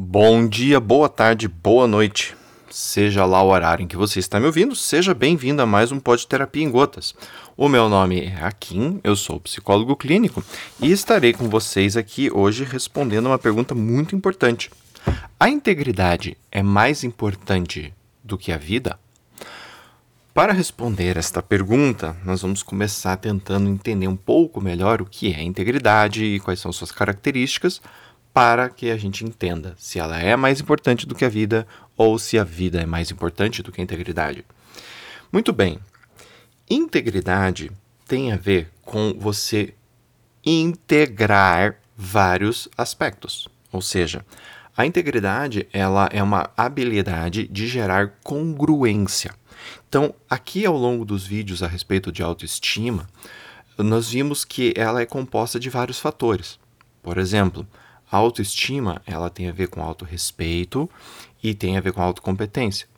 Bom dia, boa tarde, boa noite. Seja lá o horário em que você está me ouvindo, seja bem-vindo a mais um Pod Terapia em Gotas. O meu nome é Akin, eu sou psicólogo clínico e estarei com vocês aqui hoje respondendo uma pergunta muito importante. A integridade é mais importante do que a vida? Para responder esta pergunta, nós vamos começar tentando entender um pouco melhor o que é integridade e quais são suas características para que a gente entenda se ela é mais importante do que a vida ou se a vida é mais importante do que a integridade. Muito bem. Integridade tem a ver com você integrar vários aspectos. Ou seja, a integridade ela é uma habilidade de gerar congruência. Então, aqui ao longo dos vídeos a respeito de autoestima, nós vimos que ela é composta de vários fatores. Por exemplo, a autoestima, ela tem a ver com autorrespeito e tem a ver com autocompetência.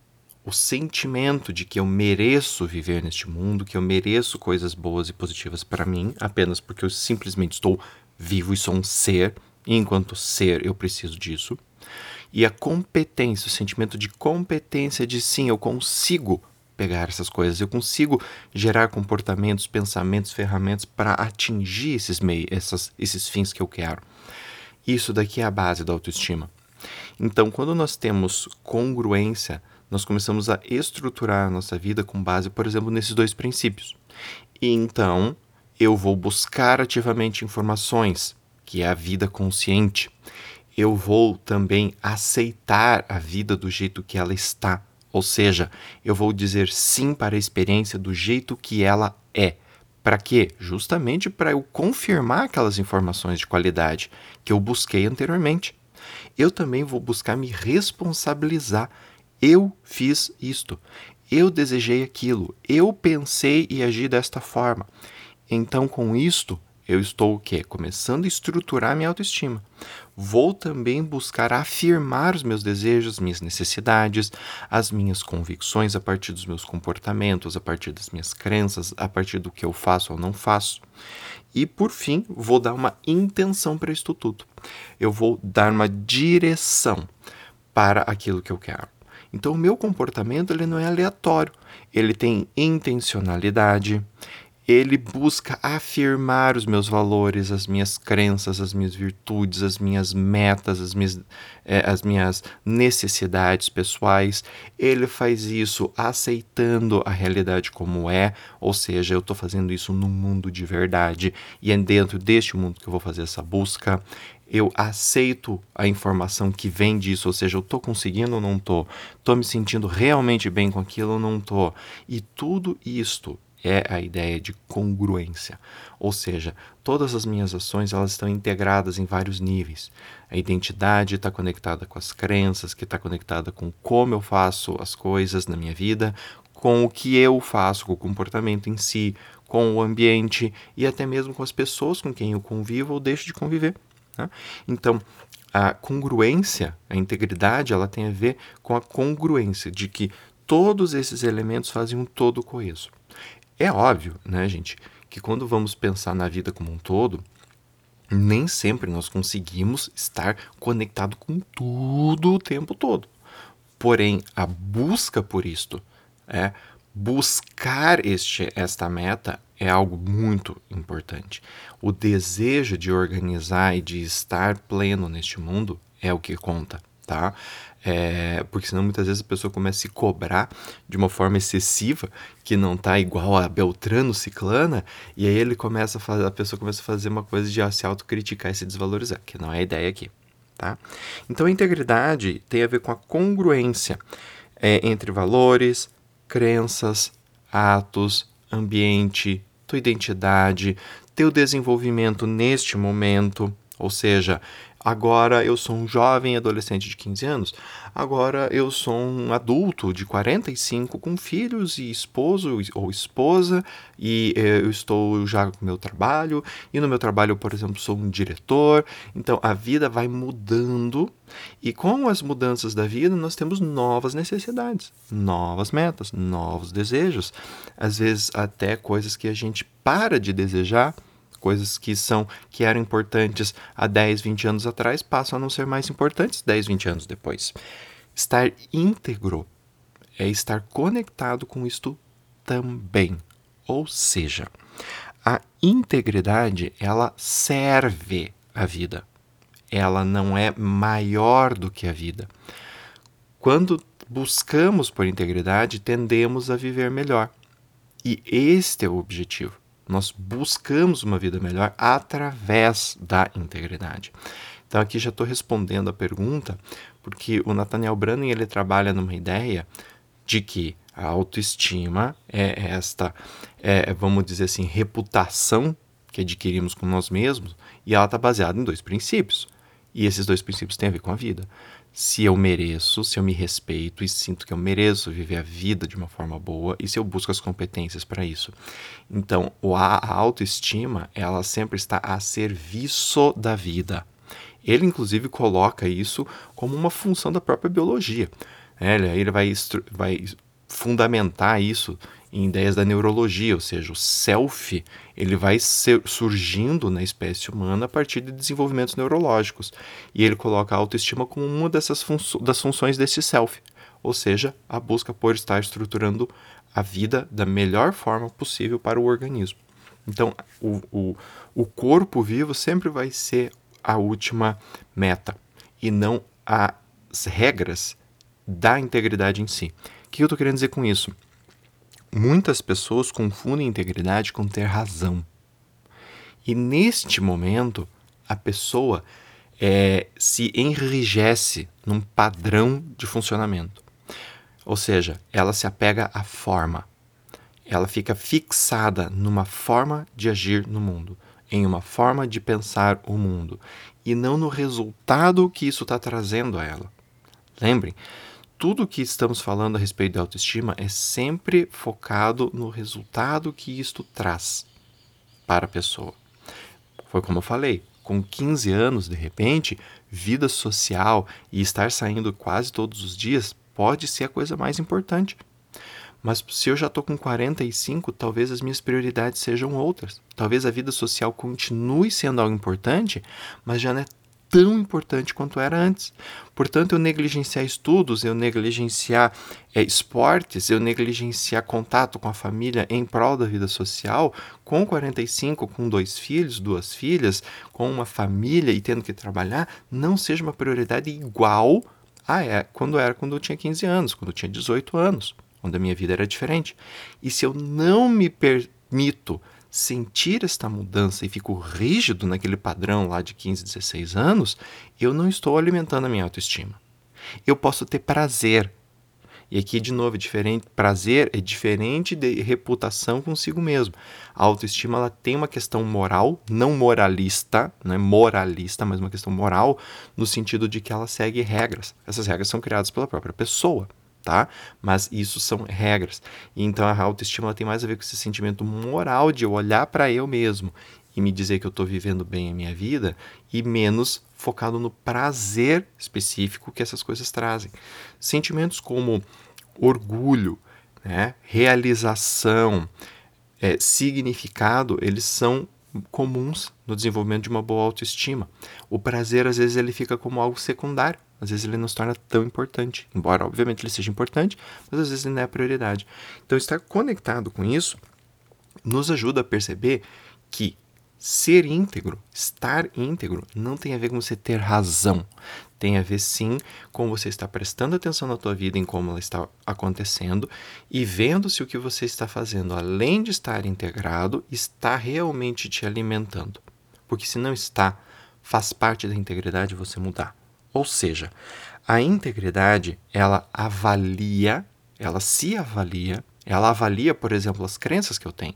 O sentimento de que eu mereço viver neste mundo, que eu mereço coisas boas e positivas para mim, apenas porque eu simplesmente estou vivo e sou um ser, e enquanto ser eu preciso disso. E a competência, o sentimento de competência de sim, eu consigo pegar essas coisas, eu consigo gerar comportamentos, pensamentos, ferramentas para atingir esses meios, essas, esses fins que eu quero. Isso daqui é a base da autoestima. Então, quando nós temos congruência, nós começamos a estruturar a nossa vida com base, por exemplo, nesses dois princípios. E então, eu vou buscar ativamente informações, que é a vida consciente. Eu vou também aceitar a vida do jeito que ela está. Ou seja, eu vou dizer sim para a experiência do jeito que ela é. Para quê? Justamente para eu confirmar aquelas informações de qualidade que eu busquei anteriormente. Eu também vou buscar me responsabilizar. Eu fiz isto. Eu desejei aquilo. Eu pensei e agi desta forma. Então, com isto, eu estou o quê? Começando a estruturar minha autoestima. Vou também buscar afirmar os meus desejos, minhas necessidades, as minhas convicções a partir dos meus comportamentos, a partir das minhas crenças, a partir do que eu faço ou não faço. E por fim, vou dar uma intenção para isso tudo. Eu vou dar uma direção para aquilo que eu quero. Então, o meu comportamento ele não é aleatório, ele tem intencionalidade, ele busca afirmar os meus valores, as minhas crenças, as minhas virtudes, as minhas metas, as minhas, é, as minhas necessidades pessoais. Ele faz isso aceitando a realidade como é, ou seja, eu estou fazendo isso num mundo de verdade e é dentro deste mundo que eu vou fazer essa busca eu aceito a informação que vem disso, ou seja, eu estou conseguindo ou não estou, estou me sentindo realmente bem com aquilo ou não estou. E tudo isto é a ideia de congruência, ou seja, todas as minhas ações elas estão integradas em vários níveis. A identidade está conectada com as crenças, que está conectada com como eu faço as coisas na minha vida, com o que eu faço, com o comportamento em si, com o ambiente e até mesmo com as pessoas com quem eu convivo ou deixo de conviver. Né? Então, a congruência, a integridade, ela tem a ver com a congruência de que todos esses elementos fazem um todo coeso. É óbvio, né, gente, que quando vamos pensar na vida como um todo, nem sempre nós conseguimos estar conectado com tudo o tempo todo. Porém, a busca por isto, é buscar este, esta meta é algo muito importante. O desejo de organizar e de estar pleno neste mundo é o que conta, tá? É, porque senão muitas vezes a pessoa começa a se cobrar de uma forma excessiva, que não tá igual a Beltrano Ciclana, e aí ele começa a fazer, a pessoa começa a fazer uma coisa de se autocriticar e se desvalorizar, que não é a ideia aqui. Tá? Então a integridade tem a ver com a congruência é, entre valores, crenças, atos, ambiente, tua identidade, teu desenvolvimento neste momento, ou seja, Agora eu sou um jovem adolescente de 15 anos. Agora eu sou um adulto de 45 com filhos e esposo ou esposa e eh, eu estou já com meu trabalho e no meu trabalho, por exemplo, sou um diretor. Então a vida vai mudando e com as mudanças da vida nós temos novas necessidades, novas metas, novos desejos, às vezes até coisas que a gente para de desejar Coisas que são que eram importantes há 10, 20 anos atrás passam a não ser mais importantes 10, 20 anos depois. Estar íntegro é estar conectado com isto também. Ou seja, a integridade ela serve a vida. Ela não é maior do que a vida. Quando buscamos por integridade, tendemos a viver melhor. E este é o objetivo. Nós buscamos uma vida melhor através da integridade. Então aqui já estou respondendo a pergunta, porque o Nathaniel Branning ele trabalha numa ideia de que a autoestima é esta, é, vamos dizer assim, reputação que adquirimos com nós mesmos, e ela está baseada em dois princípios. E esses dois princípios têm a ver com a vida. Se eu mereço, se eu me respeito e sinto que eu mereço viver a vida de uma forma boa e se eu busco as competências para isso. Então, a autoestima, ela sempre está a serviço da vida. Ele, inclusive, coloca isso como uma função da própria biologia. É, ele vai, vai fundamentar isso em ideias da neurologia, ou seja, o self ele vai surgindo na espécie humana a partir de desenvolvimentos neurológicos. E ele coloca a autoestima como uma dessas das funções desse self, ou seja, a busca por estar estruturando a vida da melhor forma possível para o organismo. Então, o, o, o corpo vivo sempre vai ser a última meta e não as regras da integridade em si. O que eu estou querendo dizer com isso? Muitas pessoas confundem integridade com ter razão. E neste momento, a pessoa é, se enrijece num padrão de funcionamento. Ou seja, ela se apega à forma. Ela fica fixada numa forma de agir no mundo, em uma forma de pensar o mundo, e não no resultado que isso está trazendo a ela. Lembrem, tudo que estamos falando a respeito da autoestima é sempre focado no resultado que isto traz para a pessoa. Foi como eu falei, com 15 anos, de repente, vida social e estar saindo quase todos os dias pode ser a coisa mais importante. Mas se eu já estou com 45, talvez as minhas prioridades sejam outras. Talvez a vida social continue sendo algo importante, mas já não é tão importante quanto era antes. Portanto, eu negligenciar estudos, eu negligenciar é, esportes, eu negligenciar contato com a família em prol da vida social, com 45, com dois filhos, duas filhas, com uma família e tendo que trabalhar, não seja uma prioridade igual a é, quando era quando eu tinha 15 anos, quando eu tinha 18 anos, onde a minha vida era diferente. E se eu não me permito sentir esta mudança e fico rígido naquele padrão lá de 15, 16 anos, eu não estou alimentando a minha autoestima. Eu posso ter prazer. E aqui, de novo, é diferente. Prazer é diferente de reputação consigo mesmo. A autoestima ela tem uma questão moral, não moralista, não é moralista, mas uma questão moral, no sentido de que ela segue regras. Essas regras são criadas pela própria pessoa tá? Mas isso são regras. E então a autoestima tem mais a ver com esse sentimento moral de eu olhar para eu mesmo e me dizer que eu estou vivendo bem a minha vida e menos focado no prazer específico que essas coisas trazem. Sentimentos como orgulho, né, realização, é, significado, eles são comuns no desenvolvimento de uma boa autoestima. O prazer, às vezes, ele fica como algo secundário. Às vezes ele não se torna tão importante, embora obviamente ele seja importante, mas às vezes ele não é a prioridade. Então estar conectado com isso nos ajuda a perceber que ser íntegro, estar íntegro, não tem a ver com você ter razão. Tem a ver sim com você estar prestando atenção na tua vida, em como ela está acontecendo e vendo se o que você está fazendo, além de estar integrado, está realmente te alimentando. Porque se não está, faz parte da integridade você mudar. Ou seja, a integridade, ela avalia, ela se avalia, ela avalia, por exemplo, as crenças que eu tenho,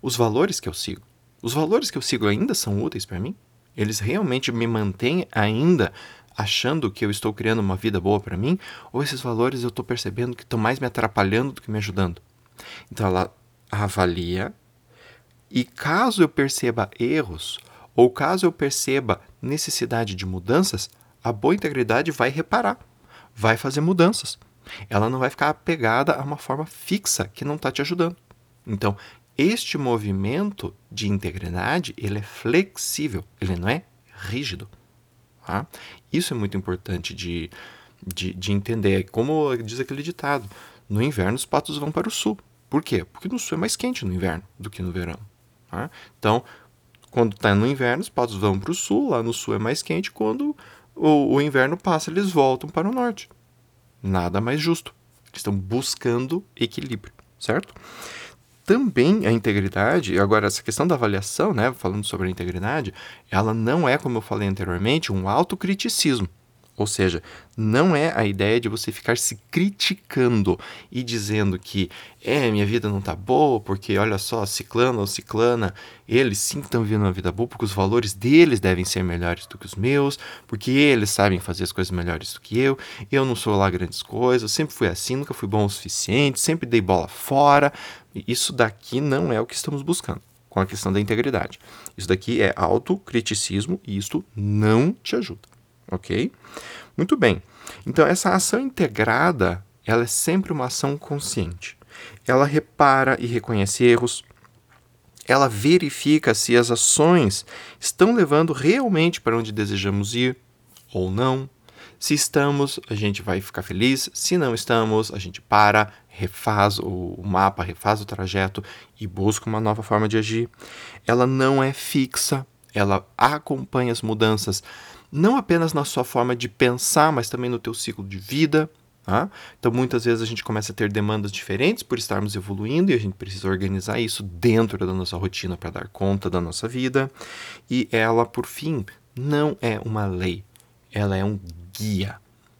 os valores que eu sigo. Os valores que eu sigo ainda são úteis para mim? Eles realmente me mantêm ainda achando que eu estou criando uma vida boa para mim? Ou esses valores eu estou percebendo que estão mais me atrapalhando do que me ajudando? Então ela avalia e caso eu perceba erros ou caso eu perceba necessidade de mudanças, a boa integridade vai reparar, vai fazer mudanças. Ela não vai ficar apegada a uma forma fixa que não está te ajudando. Então, este movimento de integridade ele é flexível, ele não é rígido. Tá? Isso é muito importante de, de, de entender. Como diz aquele ditado: no inverno os patos vão para o sul. Por quê? Porque no sul é mais quente no inverno do que no verão. Tá? Então, quando está no inverno, os patos vão para o sul, lá no sul é mais quente, quando o, o inverno passa, eles voltam para o norte. Nada mais justo. Estão buscando equilíbrio, certo? Também a integridade, agora essa questão da avaliação, né, falando sobre a integridade, ela não é, como eu falei anteriormente, um autocriticismo. Ou seja, não é a ideia de você ficar se criticando e dizendo que é, minha vida não tá boa, porque olha só, ciclano ou ciclana, eles sim estão vivendo uma vida boa, porque os valores deles devem ser melhores do que os meus, porque eles sabem fazer as coisas melhores do que eu, eu não sou lá grandes coisas, sempre fui assim, nunca fui bom o suficiente, sempre dei bola fora. Isso daqui não é o que estamos buscando com a questão da integridade. Isso daqui é autocriticismo e isto não te ajuda ok? Muito bem. Então, essa ação integrada, ela é sempre uma ação consciente. Ela repara e reconhece erros, ela verifica se as ações estão levando realmente para onde desejamos ir ou não. Se estamos, a gente vai ficar feliz. Se não estamos, a gente para, refaz o mapa, refaz o trajeto e busca uma nova forma de agir. Ela não é fixa, ela acompanha as mudanças não apenas na sua forma de pensar, mas também no teu ciclo de vida. Tá? Então, muitas vezes a gente começa a ter demandas diferentes por estarmos evoluindo e a gente precisa organizar isso dentro da nossa rotina para dar conta da nossa vida. E ela, por fim, não é uma lei, ela é um guia.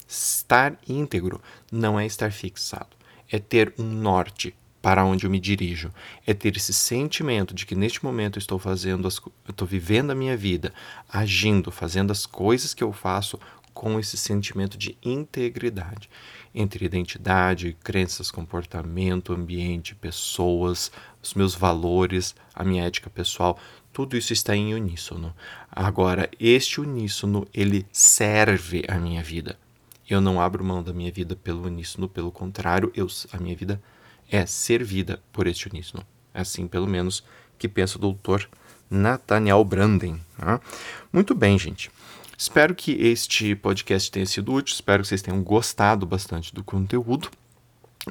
Estar íntegro não é estar fixado, é ter um norte, para onde eu me dirijo. É ter esse sentimento de que neste momento eu estou fazendo, as, estou vivendo a minha vida, agindo, fazendo as coisas que eu faço com esse sentimento de integridade entre identidade, crenças, comportamento, ambiente, pessoas, os meus valores, a minha ética pessoal, tudo isso está em uníssono. Agora, este uníssono, ele serve a minha vida. Eu não abro mão da minha vida pelo uníssono, pelo contrário, eu, a minha vida é servida por este uníssono. É assim, pelo menos, que pensa o doutor Nathaniel Branden. Tá? Muito bem, gente. Espero que este podcast tenha sido útil, espero que vocês tenham gostado bastante do conteúdo.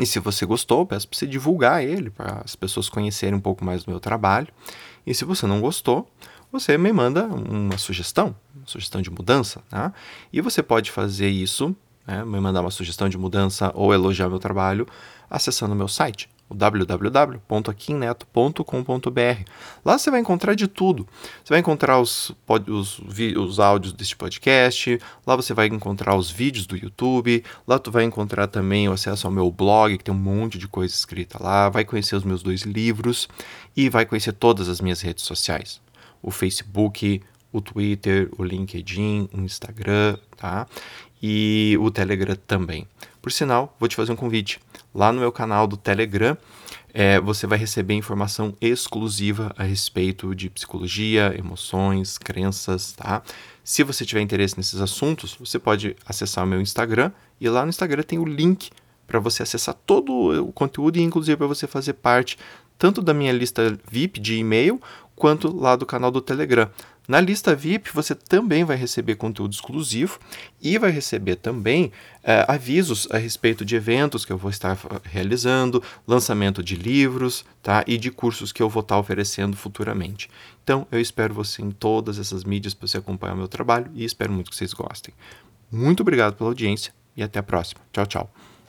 E se você gostou, peço para você divulgar ele, para as pessoas conhecerem um pouco mais do meu trabalho. E se você não gostou, você me manda uma sugestão, uma sugestão de mudança. Tá? E você pode fazer isso, né, me mandar uma sugestão de mudança ou elogiar meu trabalho acessando meu site, o www.aquinneto.com.br. Lá você vai encontrar de tudo. Você vai encontrar os, os, os áudios deste podcast, lá você vai encontrar os vídeos do YouTube, lá tu vai encontrar também o acesso ao meu blog, que tem um monte de coisa escrita lá, vai conhecer os meus dois livros e vai conhecer todas as minhas redes sociais. O Facebook, o Twitter, o LinkedIn, o Instagram, tá? E o Telegram também. Por sinal, vou te fazer um convite. Lá no meu canal do Telegram, é, você vai receber informação exclusiva a respeito de psicologia, emoções, crenças, tá? Se você tiver interesse nesses assuntos, você pode acessar o meu Instagram e lá no Instagram tem o link para você acessar todo o conteúdo e inclusive para você fazer parte tanto da minha lista VIP de e-mail quanto lá do canal do Telegram. Na lista VIP, você também vai receber conteúdo exclusivo e vai receber também uh, avisos a respeito de eventos que eu vou estar realizando, lançamento de livros tá? e de cursos que eu vou estar oferecendo futuramente. Então, eu espero você em todas essas mídias para você acompanhar o meu trabalho e espero muito que vocês gostem. Muito obrigado pela audiência e até a próxima. Tchau, tchau.